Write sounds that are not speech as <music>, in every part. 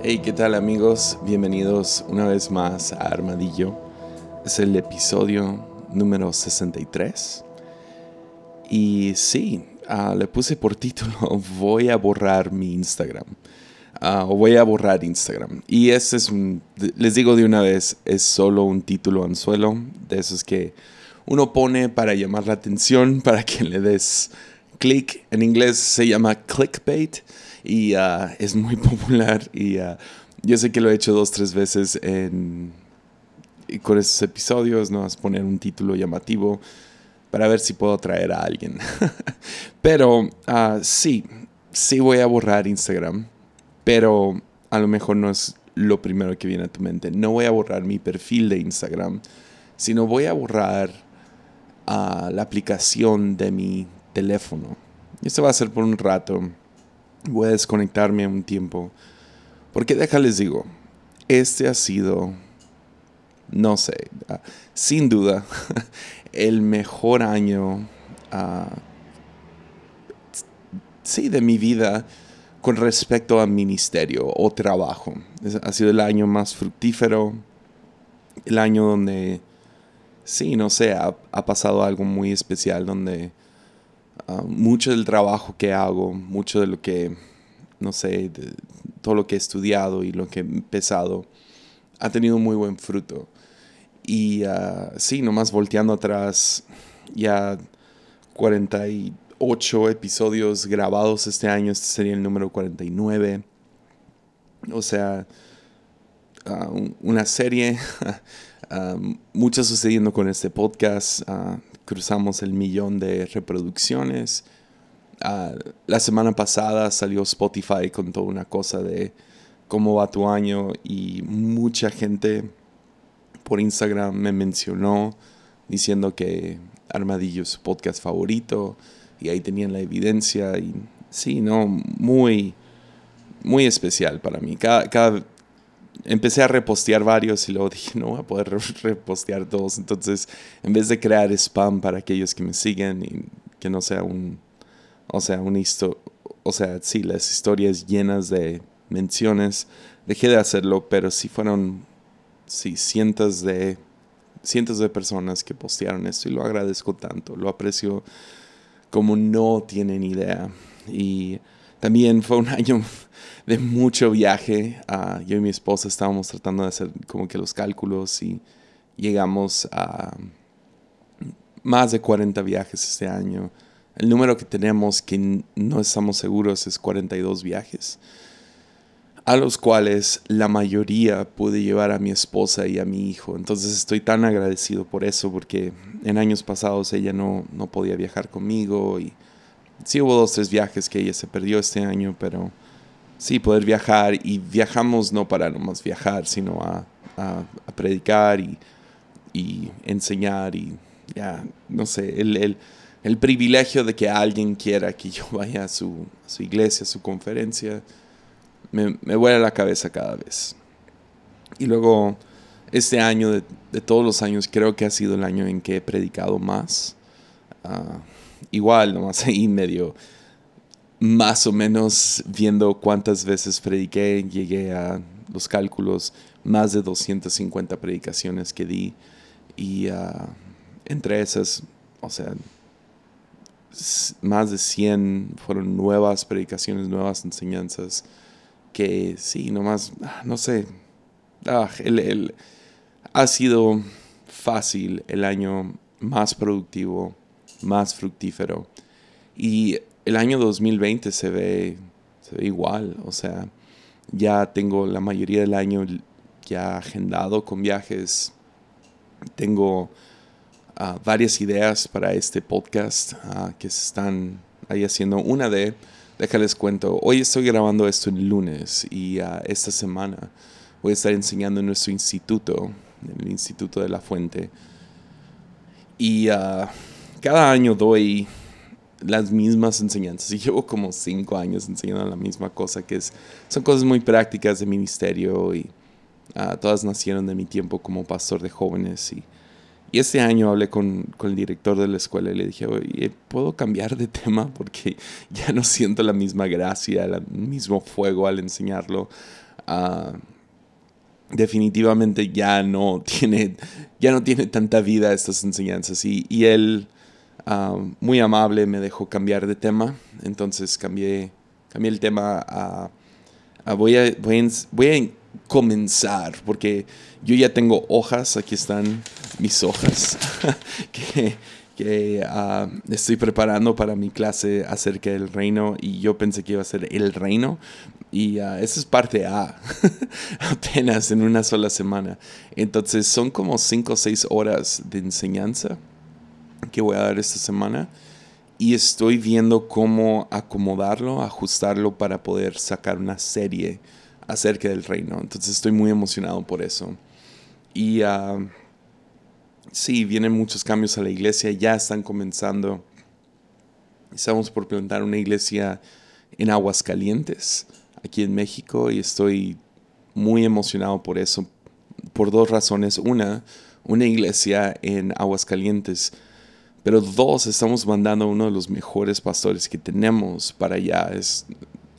Hey, ¿qué tal amigos? Bienvenidos una vez más a Armadillo. Es el episodio número 63. Y sí, ah, le puse por título <laughs> Voy a borrar mi Instagram. O voy a borrar Instagram. Y ese es un, les digo de una vez, es solo un título anzuelo, de esos que uno pone para llamar la atención, <laughs> para que le des clic. En inglés se llama clickbait y ah, es muy <laughs> popular y uh, yo sé que lo he hecho dos, tres veces en, con esos episodios, ¿no? Es poner un título llamativo para ver si puedo atraer a alguien. <laughs> pero uh, sí, sí voy a borrar Instagram, pero a lo mejor no es lo primero que viene a tu mente. No voy a borrar mi perfil de Instagram, sino voy a borrar la aplicación de mi teléfono. Y esto va a ser por un rato voy a desconectarme un tiempo. Porque déjales digo, este ha sido, no sé, ah, sin duda, <laughs> el mejor año, uh, sí, de mi vida con respecto a ministerio o trabajo. ha sido el año más fructífero, el año donde, sí, no sé, ha pasado algo muy especial, donde Ah, mucho del trabajo que hago, mucho de lo que, no sé, todo lo que he estudiado y lo que he empezado, ha tenido muy buen fruto. Y uh, sí, nomás volteando atrás, ya 48 episodios grabados este año, este sería el número 49. O sea, ah, una serie, <laughs> mucho sucediendo con este podcast cruzamos el millón de reproducciones. Ah, la semana pasada salió Spotify con toda una cosa de cómo va tu año y mucha gente por Instagram me mencionó diciendo que Armadillo es su podcast favorito y ahí tenían la evidencia y sí, no, muy, muy especial para mí. Cada, cada, empecé a repostear varios y luego dije, no voy a poder repostear todos. Entonces, en vez de crear spam para aquellos que me siguen y que no sea un, o sea, un histo o sea, sí, las historias llenas de menciones, dejé de hacerlo, pero sí fueron, sí, cientos de, cientos de personas que postearon esto y lo agradezco tanto, lo aprecio como no tienen idea. Y también fue un <laughs> año de mucho viaje. Uh, yo y mi esposa estábamos tratando de hacer como que los cálculos y llegamos a más de 40 viajes este año. El número que tenemos que no estamos seguros es 42 viajes, a los cuales la mayoría pude llevar a mi esposa y a mi hijo. Entonces estoy tan agradecido por eso, porque en años pasados ella no, no podía viajar conmigo y sí hubo dos, tres viajes que ella se perdió este año, pero sí, poder viajar y viajamos no para nomás viajar, sino a, a, predicar y, y, enseñar y ya, no sé, el, el, el, privilegio de que alguien quiera que yo <laughs> vaya a su, su iglesia, a su conferencia, me, me vuela la cabeza cada vez. Y luego, este año, de, de, todos los años, creo que ha sido el año en que he predicado más. Uh, igual, nomás ahí medio, más o menos viendo cuántas veces prediqué, llegué a los cálculos, más de 250 predicaciones que di. Y ah, entre esas, o sea, más de 100 fueron nuevas predicaciones, nuevas enseñanzas, que sí, nomás, ah, no sé, ah, el, ha sido fácil el año más productivo más fructífero. Y el año 2020 se ve, se ve igual, o sea, ya tengo la mayoría del año ya agendado con viajes, tengo ah, varias ideas para este podcast ah, que se están ahí haciendo. Una de, déjales cuento, hoy estoy grabando esto el lunes y uh, esta semana voy a estar enseñando en nuestro instituto, el Instituto de la Fuente. Y cada año doy las mismas enseñanzas <laughs> y llevo como cinco años enseñando la misma cosa, que es, son cosas muy prácticas de ministerio y uh, todas nacieron de mi tiempo como pastor de jóvenes. Y, y este año hablé con, con, el director de la escuela y le dije, oye, ¿puedo cambiar de <laughs> tema? Porque ya no siento la misma gracia, el mismo fuego al enseñarlo. ah, definitivamente ya no tiene, ya no tiene tanta vida estas enseñanzas. Y, y él, ah, muy amable, me dejó cambiar de tema. Entonces cambié, cambié el tema a, voy, a, voy, a, comenzar, porque yo ya tengo hojas, aquí están mis hojas, <laughs> que, que ah, estoy preparando para mi clase acerca del reino y yo pensé que iba a ser el reino, y uh, eso es parte A, <laughs> apenas en una sola semana. Entonces son como 5 o 6 horas de enseñanza que voy a dar esta semana. Y estoy viendo cómo acomodarlo, ajustarlo para poder sacar una serie acerca del reino. Entonces estoy muy emocionado por eso. Y uh, sí, vienen muchos cambios a la iglesia, ya están comenzando. Estamos por plantar una iglesia en Aguascalientes aquí en México y estoy muy emocionado por eso, por dos razones. Una, una iglesia en Aguascalientes, pero dos, estamos mandando a uno de los mejores pastores que tenemos para allá. Es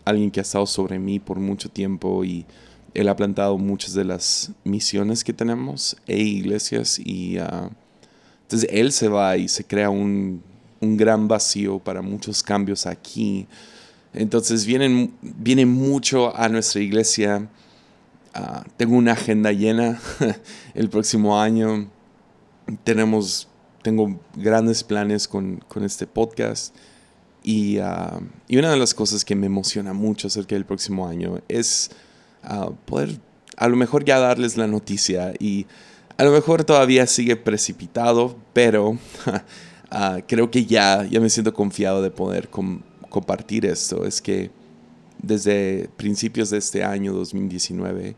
alguien que ha estado sobre mí por mucho tiempo y él ha plantado muchas de las misiones que tenemos e iglesias y uh, entonces él se va y se crea un, un gran vacío para muchos cambios aquí entonces vienen, viene mucho a nuestra iglesia. Ah, tengo una agenda llena <laughs> el próximo año. Tenemos, tengo grandes planes con, con este podcast. Y, ah, y, una de las cosas que me emociona mucho acerca del próximo año es ah, poder a lo mejor ya darles la noticia. Y a lo mejor todavía sigue precipitado, pero <laughs> creo que ya, ya me siento confiado de poder compartir esto es que desde principios de este año 2019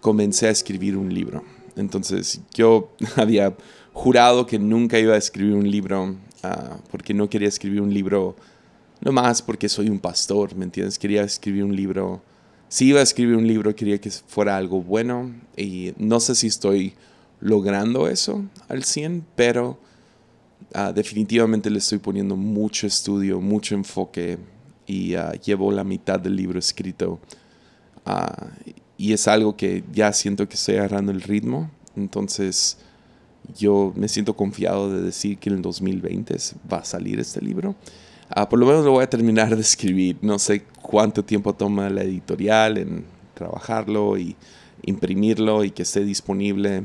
comencé a escribir un libro. Entonces yo <laughs> había jurado que nunca iba a escribir un libro ah, porque no quería escribir un libro no más porque soy un pastor, ¿me entiendes? Quería escribir un libro. Si iba a escribir un libro quería que fuera algo bueno y no sé si estoy logrando eso al 100, pero Ah, definitivamente le estoy poniendo mucho estudio, mucho enfoque y ah, llevo la mitad del libro escrito. Y es algo que ya siento que estoy agarrando el ritmo. Entonces yo me siento confiado de decir que en el 2020 va a salir este libro. por lo menos lo voy a terminar de escribir. No sé cuánto tiempo toma la editorial en trabajarlo y imprimirlo y que esté disponible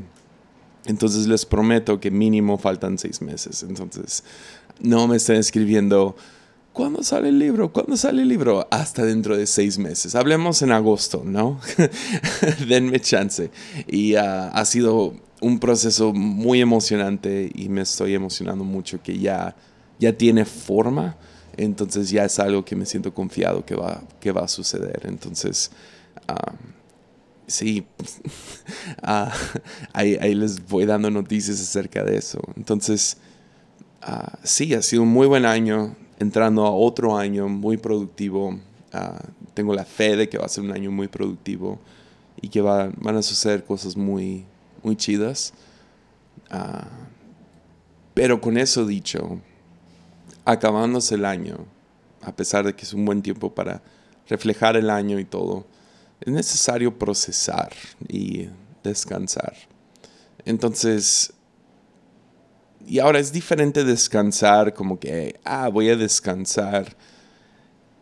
entonces les prometo que mínimo faltan seis meses. Entonces no me estén escribiendo, ¿cuándo sale el libro? ¿Cuándo sale el libro? Hasta dentro de seis meses. Hablemos en agosto, ¿no? <laughs> Denme chance. Y ah, ha sido un proceso muy emocionante y me estoy emocionando mucho que ya, ya tiene forma. Entonces ya es algo que me siento confiado que va, que va a suceder. Entonces... Ah, sí, <laughs> ah, ahí, les voy dando noticias acerca de eso. Entonces, sí, ha sido un muy buen año, entrando a otro año muy productivo. Ah, tengo la fe de que va a ser un año muy productivo y que van a suceder cosas muy, muy chidas. pero con eso dicho, acabándose el año, a pesar de que es un buen tiempo para reflejar el año y todo, es necesario procesar y descansar. Entonces, y ahora es diferente descansar como que, ah, voy a descansar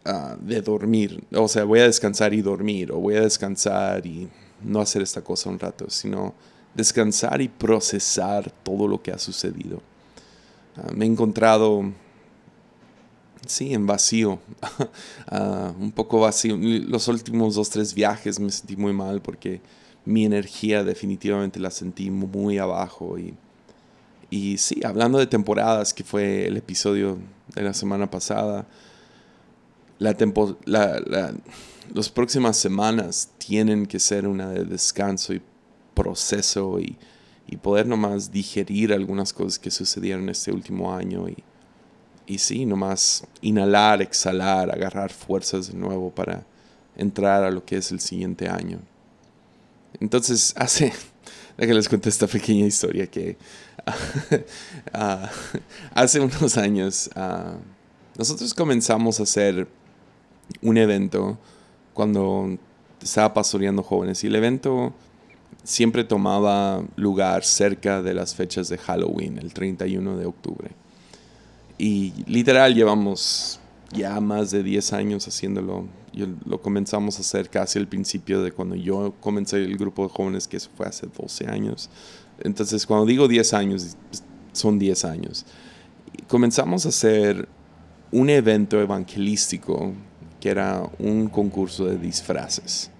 ah, de dormir, o sea, voy a descansar y dormir, o voy a descansar y no hacer esta cosa un rato, sino descansar y procesar todo lo que ha sucedido. Ah, me he encontrado sí, en vacío, <laughs> ah, un poco vacío. Los últimos dos, tres viajes me sentí muy mal porque mi energía definitivamente la sentí muy abajo. Y, y sí, hablando de temporadas, que fue el episodio de la semana pasada, la, tempo, la, las próximas semanas tienen que ser una de descanso y proceso y, y poder nomás digerir algunas cosas que sucedieron este último año y, y sí, nomás inhalar, exhalar, agarrar fuerzas de nuevo para entrar a lo que es el siguiente año. Entonces, <laughs> hace, déjenme les cuento esta pequeña historia que <laughs> ah, hace unos años ah, nosotros comenzamos a hacer un evento cuando estaba pastoreando jóvenes y el evento siempre tomaba lugar cerca de las fechas de Halloween, el 31 de octubre. Y literal llevamos ya más de 10 años haciéndolo. Lo comenzamos a hacer casi al principio de cuando yo comencé el grupo de jóvenes, que eso fue hace 12 años. Entonces, cuando digo 10 años, son 10 años. comenzamos a hacer un evento evangelístico que era un concurso de disfraces.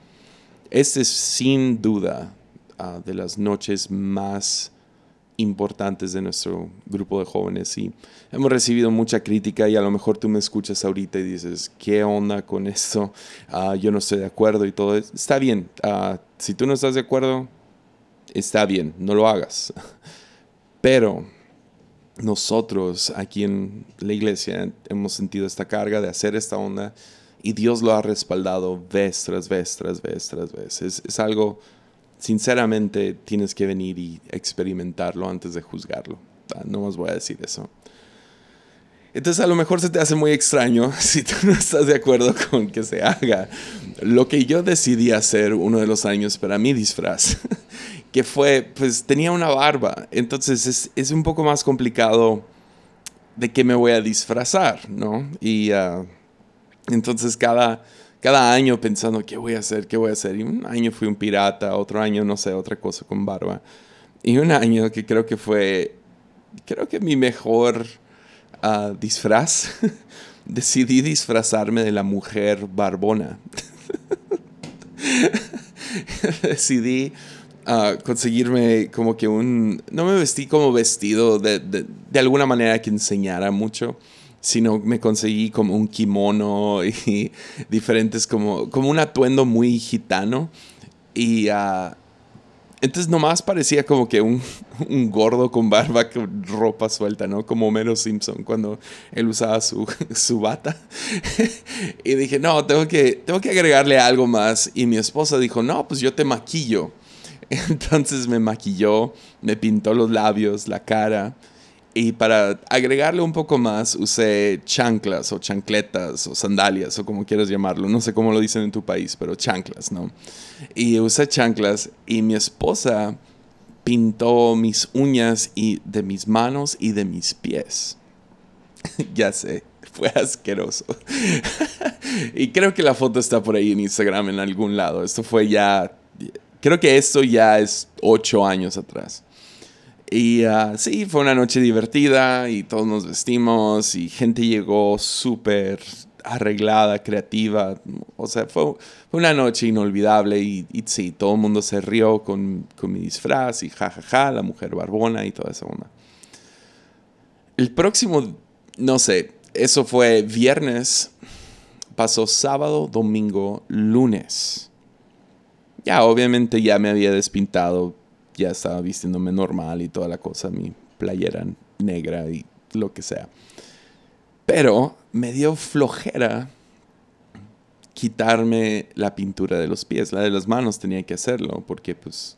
Este es sin duda ah, de las noches más importantes de nuestro grupo de jóvenes y hemos recibido mucha crítica y a lo mejor tú me escuchas ahorita y dices, ¿qué onda con esto? Ah, yo no estoy de acuerdo y todo. Está bien, ah, si tú no estás de acuerdo, está bien, no lo hagas. <laughs> Pero nosotros aquí en la iglesia hemos sentido esta carga de hacer esta onda y Dios lo ha respaldado vez tras vez, tras vez, tras vez. Es, algo, sinceramente, tienes que venir y experimentarlo antes de juzgarlo. Ah, no más voy a decir eso. Entonces a lo mejor se te hace muy extraño <laughs> si tú no estás de acuerdo con que se haga lo que yo decidí hacer uno de los años para mi disfraz, <laughs> que fue, pues tenía una barba, entonces es, es un poco más complicado de qué me voy a disfrazar, ¿no? Y uh, entonces cada, cada año pensando, ¿qué voy a hacer? ¿Qué voy a hacer? Y un año fui un pirata, otro año, no sé, otra cosa con barba. Y un año que creo que fue, creo que mi mejor uh, disfraz, <laughs> decidí disfrazarme de la mujer barbona. <laughs> decidí uh, conseguirme como que un... No me vestí como vestido de, de, de alguna manera que enseñara mucho sino me conseguí como un kimono <laughs> y diferentes, como, como un atuendo muy gitano. Y uh, entonces nomás parecía como que un, <laughs> un, gordo con barba con ropa suelta, ¿no? Como Homero Simpson cuando él usaba su, <laughs> su bata. y dije, no, tengo que, tengo que agregarle algo más. Y mi esposa dijo, no, pues yo te maquillo. Entonces me maquilló, me pintó los labios, la cara. Y para agregarle un poco más, usé chanclas o chancletas o sandalias o como quieras llamarlo. No sé cómo lo dicen en tu país, pero chanclas, ¿no? Y usé chanclas y mi esposa pintó mis uñas y de mis manos y de mis pies. <laughs> ya sé, fue asqueroso. <laughs> y creo que la foto está por ahí en Instagram en algún lado. Esto fue ya, creo que esto ya es ocho años atrás. Y uh, sí, fue una noche divertida y todos nos vestimos y gente llegó súper arreglada, creativa. O sea, fue, una noche inolvidable y, sí, todo el mundo se rió con, con mi disfraz y jajaja, ja, ja, la mujer barbona y toda esa onda. El próximo, no sé, eso fue viernes, pasó sábado, domingo, lunes. Ya, obviamente ya me había despintado ya estaba vistiéndome normal y toda la cosa, mi playera negra y lo que sea. Pero me dio flojera quitarme la pintura de los pies. La de las manos tenía que hacerlo porque pues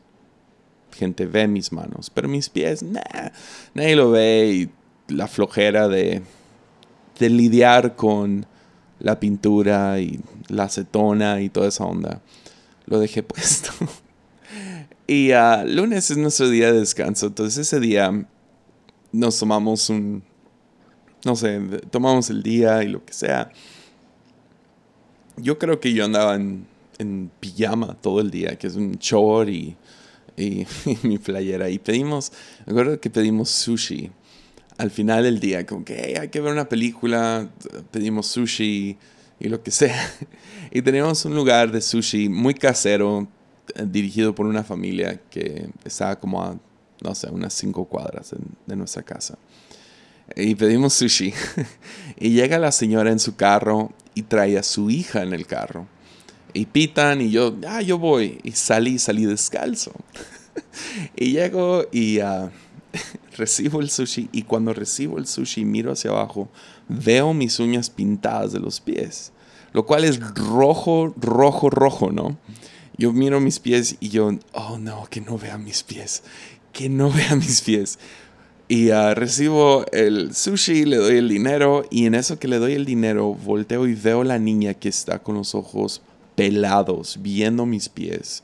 gente ve mis manos. Pero mis pies, nah, nadie lo ve y la flojera de, de lidiar con la pintura y la acetona y toda esa onda. Lo dejé <laughs> puesto. Y uh, lunes es nuestro día de descanso. Entonces ese día nos tomamos un, no sé, tomamos el día y lo que sea. Yo creo que yo andaba en, pijama todo el día, que es un short y, y, <laughs> mi playera. Y pedimos, me que pedimos sushi al final del día, como que hay que ver una película, pedimos sushi y lo que sea. <laughs> Y teníamos un lugar de sushi muy casero, dirigido por una familia que estaba como a, no sé, unas cinco cuadras de, nuestra casa. Y pedimos sushi. <laughs> y llega la señora en su carro y trae a su hija en el carro. Y pitan y yo, ah, yo voy. Y salí, salí descalzo. <laughs> y llego y uh, <laughs> recibo el sushi. Y cuando recibo el sushi, miro hacia abajo, veo mis uñas pintadas de los pies. Lo cual es rojo, rojo, rojo, ¿no? Yo miro mis pies y yo, oh no, que no vea mis pies, que no vea <laughs> mis pies. Y uh, recibo el sushi, le doy el dinero y en eso que le doy el dinero volteo y veo la niña que está con los ojos pelados viendo mis pies,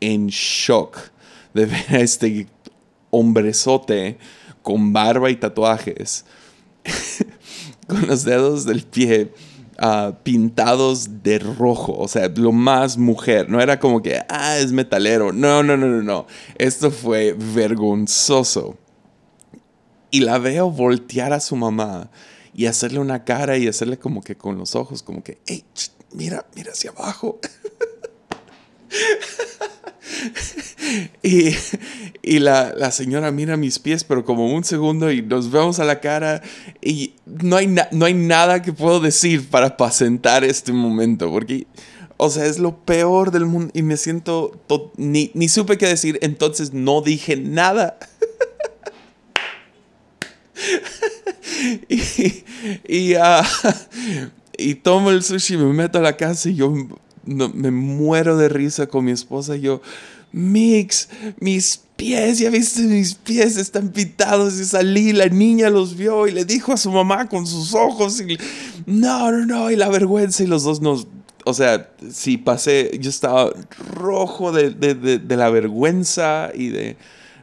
en shock de <laughs> ver a este hombrezote con barba y tatuajes, <laughs> con los dedos del pie ah, pintados de rojo, o sea, lo más mujer, no era como que, ah, es metalero, no, no, no, no, no, esto fue vergonzoso. Y la veo voltear a su mamá y hacerle una cara y hacerle como que con los ojos, como que, mira, mira hacia abajo. <laughs> <laughs> y, y la, señora mira mis pies, pero como un segundo y nos vemos a la cara y no hay, no hay nada que puedo decir para apacentar este momento, porque, o sea, es lo peor del mundo y me siento, ni, ni supe qué decir, entonces no dije nada. <laughs> y, y, ah, <laughs> y tomo el sushi, me meto a la casa y yo me muero de risa con mi esposa. Y yo, Mix, mis pies, ya viste, mis pies están pintados. Y salí, la niña los vio y le dijo a su mamá con sus ojos. Y, no, no, no, y la vergüenza. Y los dos nos. O sea, sí pasé, yo estaba rojo de, de, de la vergüenza y de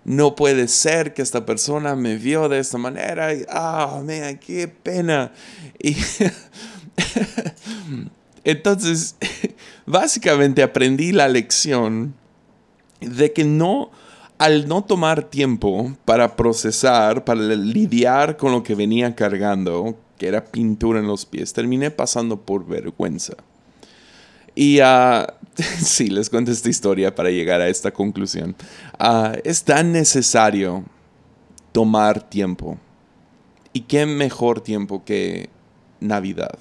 no puede ser que esta persona me vio de esta manera. Ah, oh, qué pena. Y <laughs> entonces, básicamente aprendí la lección de que no, al no tomar tiempo para procesar, para lidiar con lo que venía cargando, que era pintura en los pies, terminé pasando por vergüenza. Y uh, <laughs> sí, les cuento esta historia para llegar a esta conclusión. Ah, es tan necesario tomar tiempo. ¿Y qué mejor tiempo que Navidad?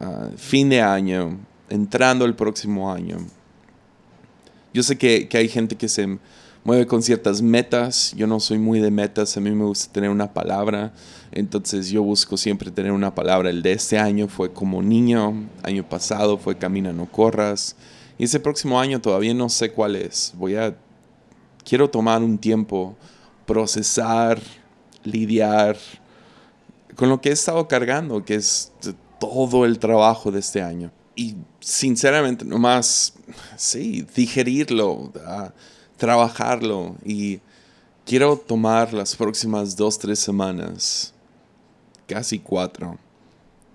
Ah, fin de año, entrando el próximo año. Yo sé que, que hay gente que se mueve con ciertas metas. Yo no soy muy de metas, a mí me gusta tener una palabra. Entonces yo busco siempre tener una palabra. El de este año fue como niño, año pasado fue camina, no corras. Y ese próximo año todavía no sé cuál es. Voy a, quiero tomar un tiempo, procesar, lidiar con lo que he estado cargando, que es todo el trabajo de este año. Y sinceramente, nomás, sí, digerirlo, trabajarlo. Y quiero tomar las próximas dos, tres semanas, casi cuatro,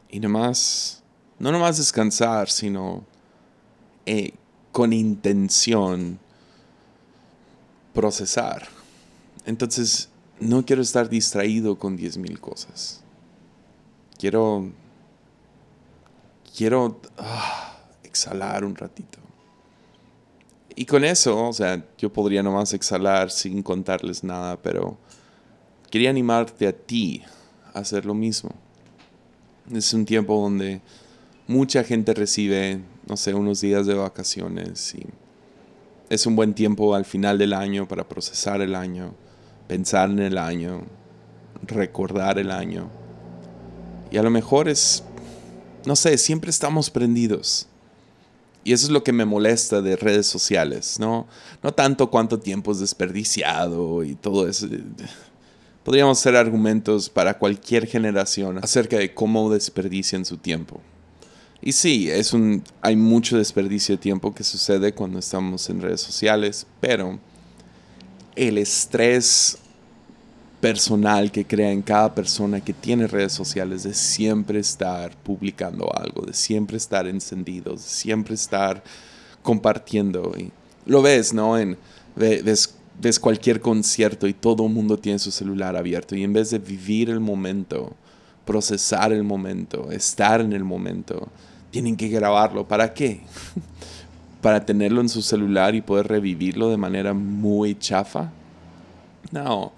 y nomás, no nomás descansar, sino eh, con intención procesar. Entonces, no quiero estar distraído con diez mil cosas. Quiero, quiero ah, exhalar un ratito. Y con eso, o sea, yo podría nomás exhalar sin contarles nada, pero quería animarte a ti a hacer lo mismo. Es un tiempo donde mucha gente recibe no sé, unos días de vacaciones y es un buen tiempo al final del año para procesar el año, pensar en el año, recordar el año. Y a lo mejor es, no sé, siempre estamos prendidos. Y eso es lo que me molesta de redes sociales, ¿no? No tanto cuánto tiempo es desperdiciado y todo eso. Podríamos hacer argumentos para cualquier generación acerca de cómo desperdician su tiempo. Y sí, es un, hay mucho desperdicio de tiempo que sucede cuando estamos en redes sociales, pero el estrés personal que crea en cada persona que tiene redes sociales de siempre estar publicando algo, de siempre estar encendido, de siempre estar compartiendo. Y lo ves, ¿no? En, ves, ves cualquier concierto y todo el mundo tiene su celular abierto y en vez de vivir el momento, procesar el momento, estar en el momento, tienen que grabarlo. ¿Para qué? <laughs> ¿Para tenerlo en su celular y poder revivirlo de manera muy chafa? No,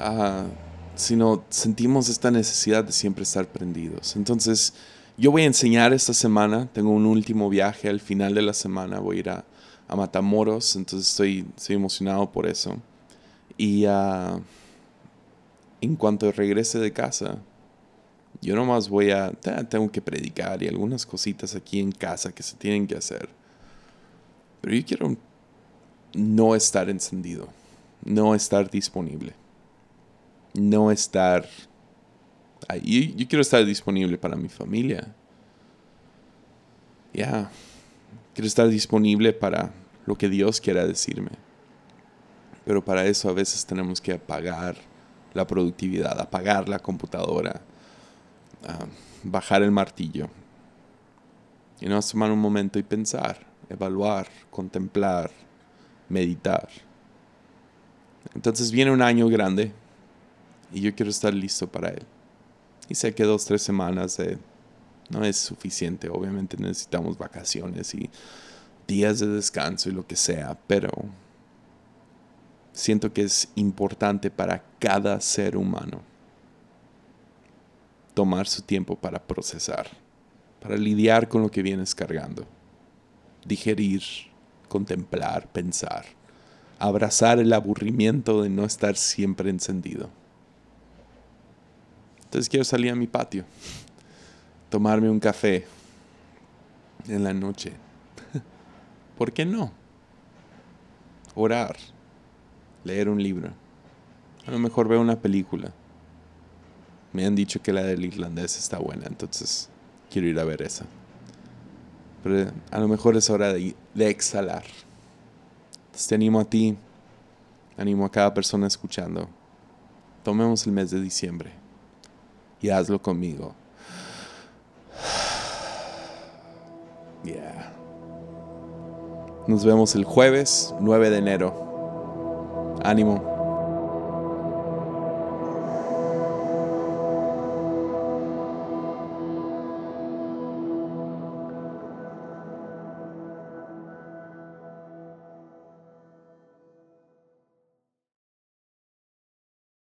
uh, sino sentimos esta necesidad de siempre estar prendidos. Entonces, yo voy a enseñar esta semana, tengo un último viaje al final de la semana, voy a ir a, Matamoros, entonces estoy, estoy emocionado por eso. Y uh, en cuanto regrese de casa, yo nomás voy a, tengo que predicar y algunas cositas aquí en casa que se tienen que hacer. Pero yo quiero no estar encendido, no estar disponible, no estar... Yo, yo quiero estar disponible para mi familia. Ya, Quiero estar disponible para lo que Dios quiera decirme. Pero para eso a veces tenemos que apagar la productividad, apagar la computadora, ah, bajar el martillo. Y no tomar un momento y pensar, evaluar, contemplar, meditar. Entonces viene un año grande y yo quiero estar listo para él. Y sé que dos, tres semanas no es suficiente. Obviamente necesitamos vacaciones y días de descanso y lo que sea, pero siento que es importante para cada ser humano tomar su tiempo para procesar, para lidiar con lo que vienes cargando, digerir, contemplar, pensar, abrazar el aburrimiento de no estar siempre encendido. Entonces quiero salir a mi patio, tomarme un café en la noche. <laughs> ¿Por qué no? Orar leer un libro. A lo mejor veo una película. Me han dicho que la del irlandés está buena, entonces quiero ir a ver esa. Pero a lo mejor es hora de, de exhalar. Entonces te animo a ti, animo a cada persona escuchando. Tomemos el mes de diciembre y hazlo conmigo. <sighs> Nos vemos el jueves 9 de enero. Ánimo.